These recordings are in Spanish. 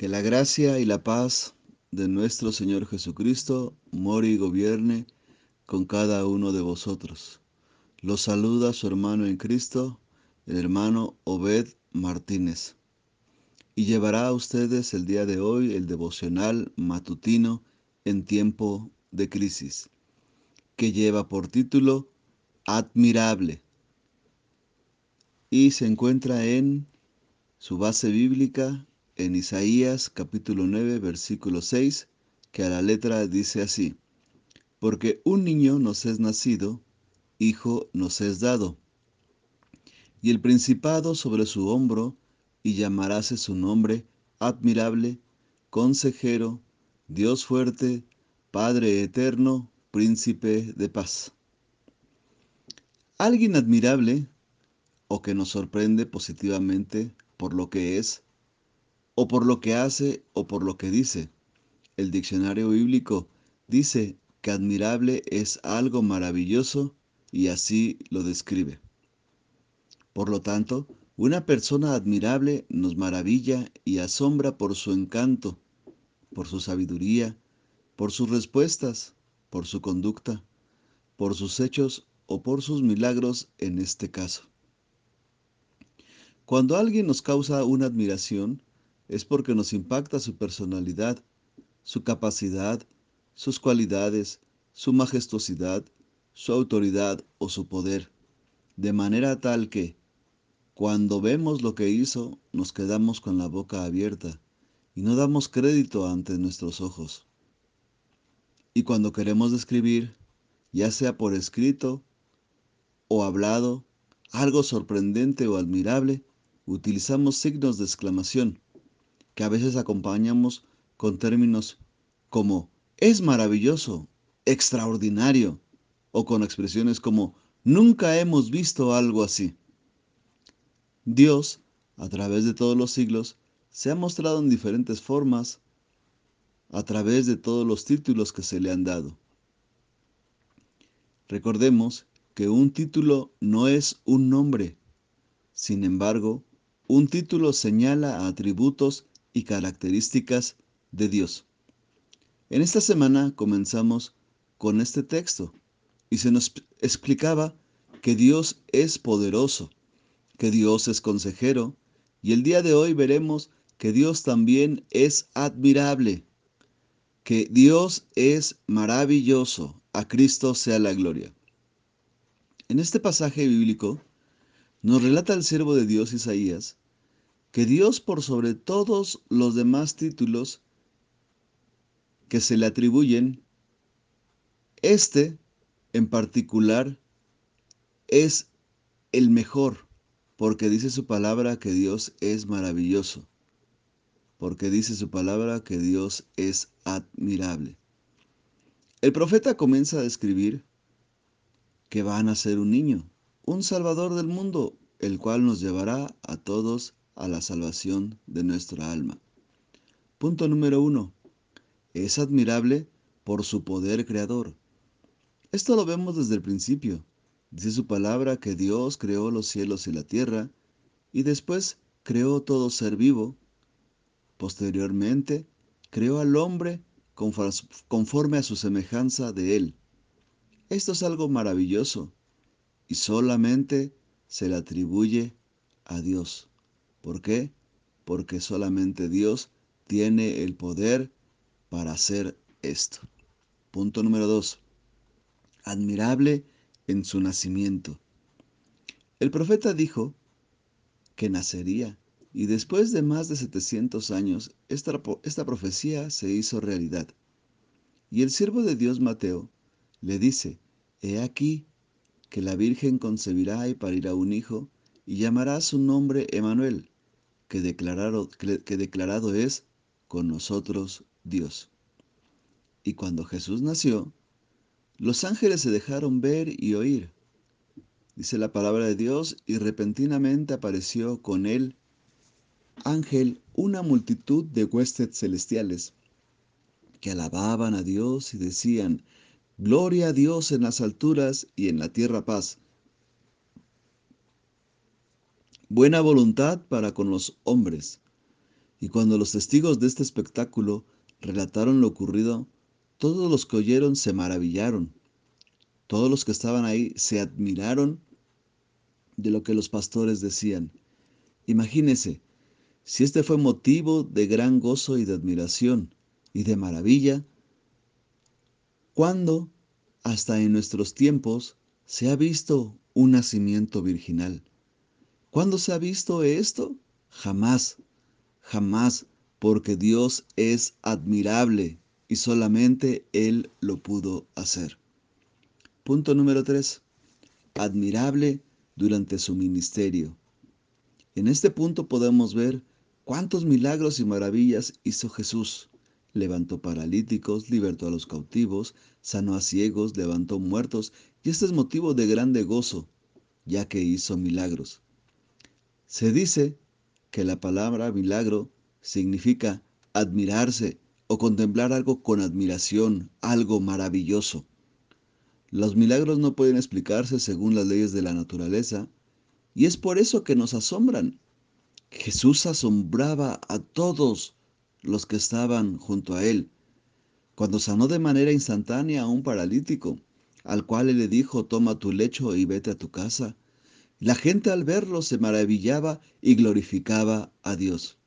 Que la gracia y la paz de nuestro Señor Jesucristo more y gobierne con cada uno de vosotros. Los saluda su hermano en Cristo, el hermano Obed Martínez. Y llevará a ustedes el día de hoy el devocional matutino en tiempo de crisis, que lleva por título Admirable. Y se encuentra en su base bíblica en Isaías capítulo 9, versículo 6, que a la letra dice así, porque un niño nos es nacido, hijo nos es dado, y el principado sobre su hombro, y llamaráse su nombre admirable, consejero, Dios fuerte, Padre eterno, príncipe de paz. Alguien admirable o que nos sorprende positivamente por lo que es, o por lo que hace o por lo que dice. El diccionario bíblico dice que admirable es algo maravilloso y así lo describe. Por lo tanto, una persona admirable nos maravilla y asombra por su encanto, por su sabiduría, por sus respuestas, por su conducta, por sus hechos o por sus milagros en este caso. Cuando alguien nos causa una admiración, es porque nos impacta su personalidad, su capacidad, sus cualidades, su majestuosidad, su autoridad o su poder, de manera tal que, cuando vemos lo que hizo, nos quedamos con la boca abierta y no damos crédito ante nuestros ojos. Y cuando queremos describir, ya sea por escrito o hablado, algo sorprendente o admirable, utilizamos signos de exclamación que a veces acompañamos con términos como es maravilloso, extraordinario, o con expresiones como nunca hemos visto algo así. Dios, a través de todos los siglos, se ha mostrado en diferentes formas a través de todos los títulos que se le han dado. Recordemos que un título no es un nombre, sin embargo, un título señala atributos y características de Dios. En esta semana comenzamos con este texto y se nos explicaba que Dios es poderoso, que Dios es consejero y el día de hoy veremos que Dios también es admirable, que Dios es maravilloso. A Cristo sea la gloria. En este pasaje bíblico nos relata el siervo de Dios Isaías que Dios por sobre todos los demás títulos que se le atribuyen, este en particular es el mejor, porque dice su palabra que Dios es maravilloso, porque dice su palabra que Dios es admirable. El profeta comienza a describir que va a nacer un niño, un salvador del mundo, el cual nos llevará a todos a la salvación de nuestra alma. Punto número uno. Es admirable por su poder creador. Esto lo vemos desde el principio. Dice su palabra que Dios creó los cielos y la tierra y después creó todo ser vivo. Posteriormente, creó al hombre conforme a su semejanza de él. Esto es algo maravilloso y solamente se le atribuye a Dios. ¿Por qué? Porque solamente Dios tiene el poder para hacer esto. Punto número dos. Admirable en su nacimiento. El profeta dijo que nacería y después de más de 700 años esta, esta profecía se hizo realidad. Y el siervo de Dios Mateo le dice, He aquí que la Virgen concebirá y parirá un hijo y llamará su nombre Emanuel, que declarado, es con nosotros Dios. Y cuando Jesús nació, los ángeles se dejaron ver y oír. Dice la palabra de Dios, y repentinamente apareció con él ángel una multitud de huestes celestiales que alababan a Dios y decían, Gloria a Dios en las alturas y en la tierra paz buena voluntad para con los hombres. Y cuando los testigos de este espectáculo relataron lo ocurrido, todos los que oyeron se maravillaron. Todos los que estaban ahí se admiraron de lo que los pastores decían. Imagínese, si este fue motivo de gran gozo y de admiración y de maravilla, ¿cuándo, hasta en nuestros tiempos, se ha visto un nacimiento virginal? ¿Cuándo se ha visto esto? Jamás, jamás, porque Dios es admirable y solamente Él lo pudo hacer. Punto número 3. Admirable durante su ministerio. En este punto podemos ver cuántos milagros y maravillas hizo Jesús. Levantó paralíticos, libertó a los cautivos, sanó a ciegos, levantó muertos, y este es motivo de grande gozo, ya que hizo milagros. Se dice que la palabra milagro significa admirarse o contemplar algo con admiración, algo maravilloso. Los milagros no pueden explicarse según las leyes de la naturaleza, y es por eso que nos asombran. Jesús asombraba a todos los que estaban junto a él, cuando sanó de manera instantánea a un paralítico, al cual él le dijo, toma tu lecho y vete a tu casa. La gente al verlo se maravillaba y glorificaba a Dios.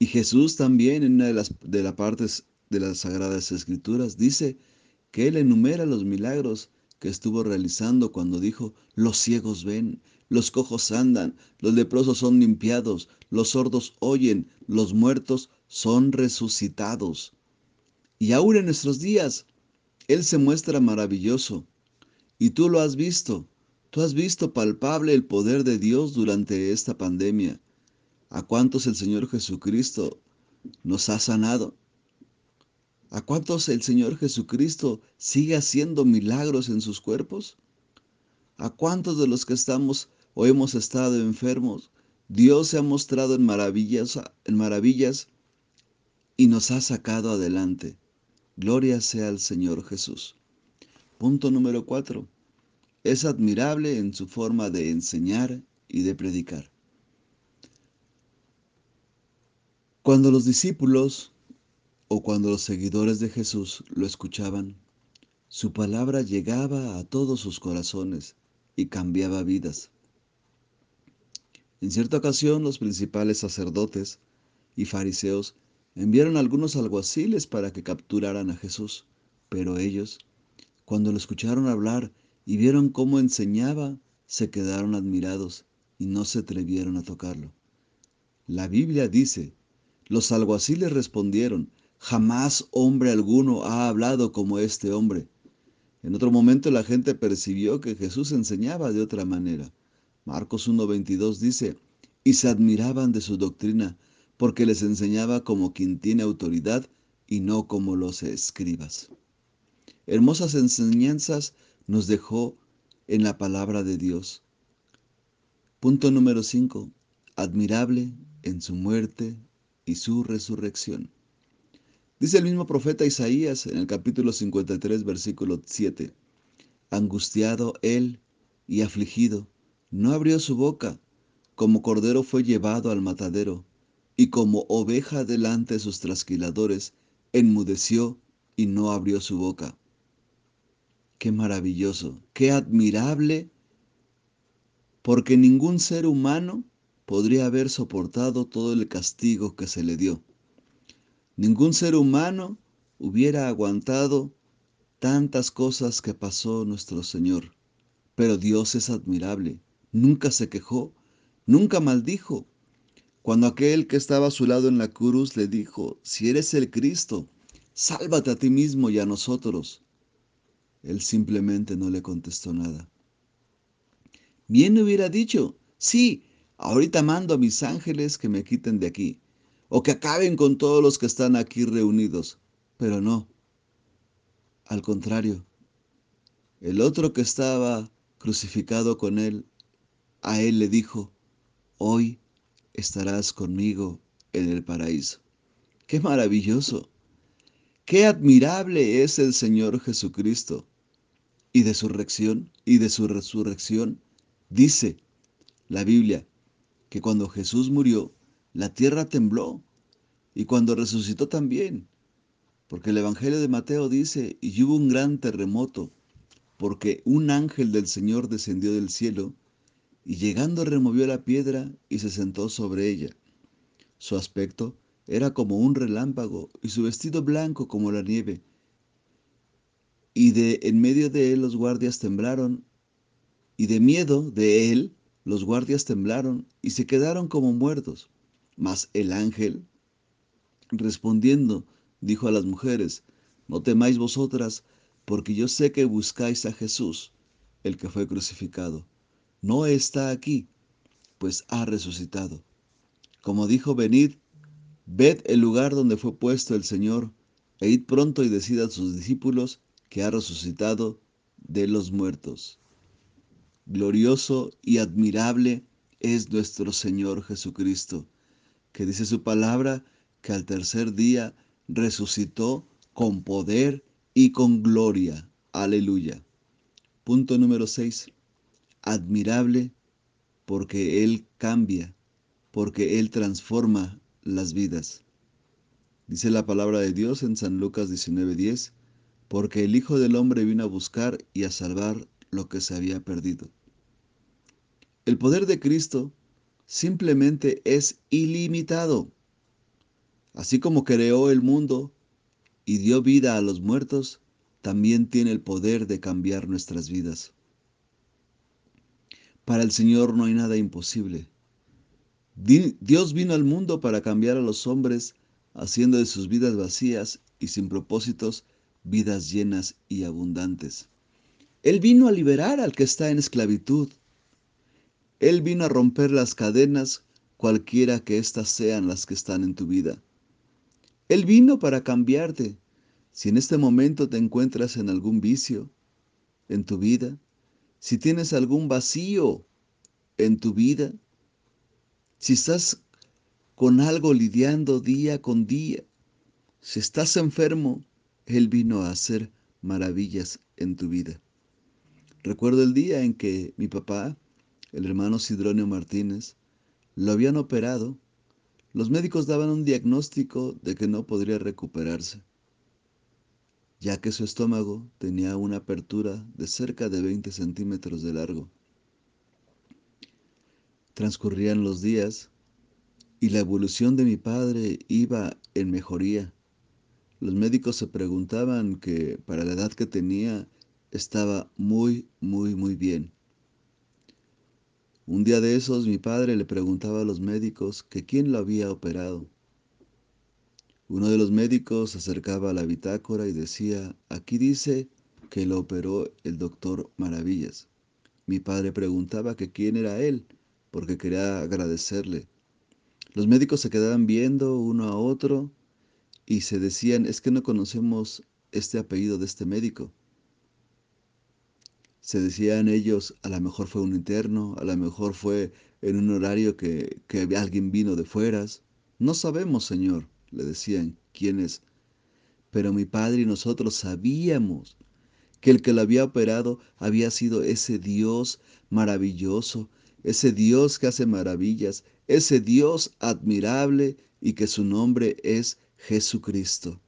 Y Jesús también en una de las, de las partes de las Sagradas Escrituras dice que Él enumera los milagros que estuvo realizando cuando dijo, los ciegos ven, los cojos andan, los leprosos son limpiados, los sordos oyen, los muertos son resucitados. Y aún en nuestros días, Él se muestra maravilloso. Y tú lo has visto, tú has visto palpable el poder de Dios durante esta pandemia. ¿A cuántos el Señor Jesucristo nos ha sanado? ¿A cuántos el Señor Jesucristo sigue haciendo milagros en sus cuerpos? ¿A cuántos de los que estamos o hemos estado enfermos, Dios se ha mostrado en maravillas, en maravillas y nos ha sacado adelante? Gloria sea al Señor Jesús. Punto número cuatro. Es admirable en su forma de enseñar y de predicar. Cuando los discípulos o cuando los seguidores de Jesús lo escuchaban, su palabra llegaba a todos sus corazones y cambiaba vidas. En cierta ocasión los principales sacerdotes y fariseos enviaron algunos alguaciles para que capturaran a Jesús, pero ellos, cuando lo escucharon hablar y vieron cómo enseñaba, se quedaron admirados y no se atrevieron a tocarlo. La Biblia dice, los alguaciles respondieron, Jamás hombre alguno ha hablado como este hombre. En otro momento la gente percibió que Jesús enseñaba de otra manera. Marcos 1.22 dice, y se admiraban de su doctrina, porque les enseñaba como quien tiene autoridad y no como los escribas. Hermosas enseñanzas nos dejó en la palabra de Dios. Punto número 5. Admirable en su muerte y su resurrección. Dice el mismo profeta Isaías en el capítulo 53, versículo 7, Angustiado él y afligido, no abrió su boca, como cordero fue llevado al matadero, y como oveja delante de sus trasquiladores, enmudeció y no abrió su boca. Qué maravilloso, qué admirable, porque ningún ser humano podría haber soportado todo el castigo que se le dio. Ningún ser humano hubiera aguantado tantas cosas que pasó nuestro Señor. Pero Dios es admirable. Nunca se quejó, nunca maldijo. Cuando aquel que estaba a su lado en la cruz le dijo, si eres el Cristo, sálvate a ti mismo y a nosotros. Él simplemente no le contestó nada. Bien hubiera dicho, sí, ahorita mando a mis ángeles que me quiten de aquí o que acaben con todos los que están aquí reunidos. Pero no. Al contrario, el otro que estaba crucificado con él, a él le dijo, hoy estarás conmigo en el paraíso. Qué maravilloso, qué admirable es el Señor Jesucristo. Y de su resurrección, y de su resurrección, dice la Biblia que cuando Jesús murió, la tierra tembló y cuando resucitó también. Porque el Evangelio de Mateo dice, y hubo un gran terremoto, porque un ángel del Señor descendió del cielo, y llegando removió la piedra y se sentó sobre ella. Su aspecto era como un relámpago, y su vestido blanco como la nieve. Y de en medio de él los guardias temblaron, y de miedo de él los guardias temblaron y se quedaron como muertos. Mas el ángel, respondiendo, dijo a las mujeres, no temáis vosotras, porque yo sé que buscáis a Jesús, el que fue crucificado. No está aquí, pues ha resucitado. Como dijo, venid, ved el lugar donde fue puesto el Señor, e id pronto y decid a sus discípulos que ha resucitado de los muertos. Glorioso y admirable es nuestro Señor Jesucristo, que dice su palabra que al tercer día resucitó con poder y con gloria. Aleluya. Punto número 6. Admirable porque Él cambia, porque Él transforma las vidas. Dice la palabra de Dios en San Lucas 19:10, porque el Hijo del Hombre vino a buscar y a salvar lo que se había perdido. El poder de Cristo simplemente es ilimitado. Así como creó el mundo y dio vida a los muertos, también tiene el poder de cambiar nuestras vidas. Para el Señor no hay nada imposible. Dios vino al mundo para cambiar a los hombres, haciendo de sus vidas vacías y sin propósitos vidas llenas y abundantes. Él vino a liberar al que está en esclavitud. Él vino a romper las cadenas, cualquiera que éstas sean las que están en tu vida. Él vino para cambiarte. Si en este momento te encuentras en algún vicio en tu vida, si tienes algún vacío en tu vida, si estás con algo lidiando día con día, si estás enfermo, Él vino a hacer maravillas en tu vida. Recuerdo el día en que mi papá, el hermano Sidronio Martínez, lo habían operado. Los médicos daban un diagnóstico de que no podría recuperarse, ya que su estómago tenía una apertura de cerca de 20 centímetros de largo. Transcurrían los días y la evolución de mi padre iba en mejoría. Los médicos se preguntaban que para la edad que tenía estaba muy, muy, muy bien. Un día de esos mi padre le preguntaba a los médicos que quién lo había operado. Uno de los médicos se acercaba a la bitácora y decía, aquí dice que lo operó el doctor Maravillas. Mi padre preguntaba que quién era él porque quería agradecerle. Los médicos se quedaban viendo uno a otro y se decían, es que no conocemos este apellido de este médico. Se decían ellos, a lo mejor fue un interno, a lo mejor fue en un horario que, que alguien vino de fueras. No sabemos, Señor, le decían, quién es. Pero mi padre y nosotros sabíamos que el que lo había operado había sido ese Dios maravilloso ese Dios que hace maravillas, ese Dios admirable y que su nombre es Jesucristo.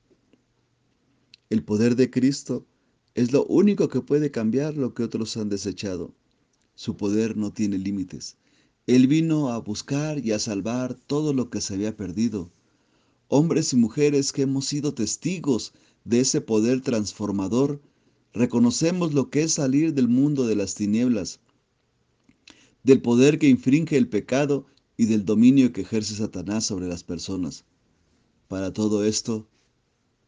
El poder de Cristo es lo único que puede cambiar lo que otros han desechado. Su poder no tiene límites. Él vino a buscar y a salvar todo lo que se había perdido. Hombres y mujeres que hemos sido testigos de ese poder transformador, reconocemos lo que es salir del mundo de las tinieblas del poder que infringe el pecado y del dominio que ejerce Satanás sobre las personas. Para todo esto,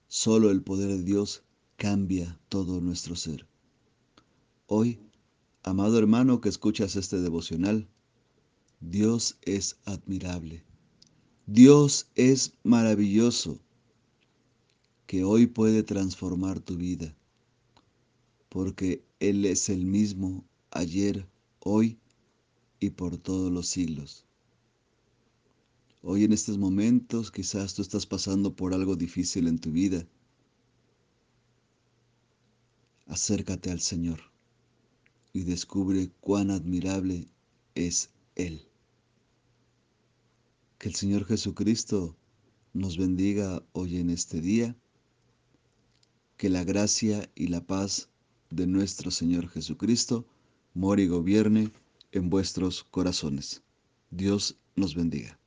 solo el poder de Dios cambia todo nuestro ser. Hoy, amado hermano que escuchas este devocional, Dios es admirable. Dios es maravilloso, que hoy puede transformar tu vida, porque Él es el mismo ayer, hoy y por todos los siglos. Hoy en estos momentos quizás tú estás pasando por algo difícil en tu vida. Acércate al Señor y descubre cuán admirable es Él. Que el Señor Jesucristo nos bendiga hoy en este día. Que la gracia y la paz de nuestro Señor Jesucristo mora y gobierne en vuestros corazones. Dios nos bendiga.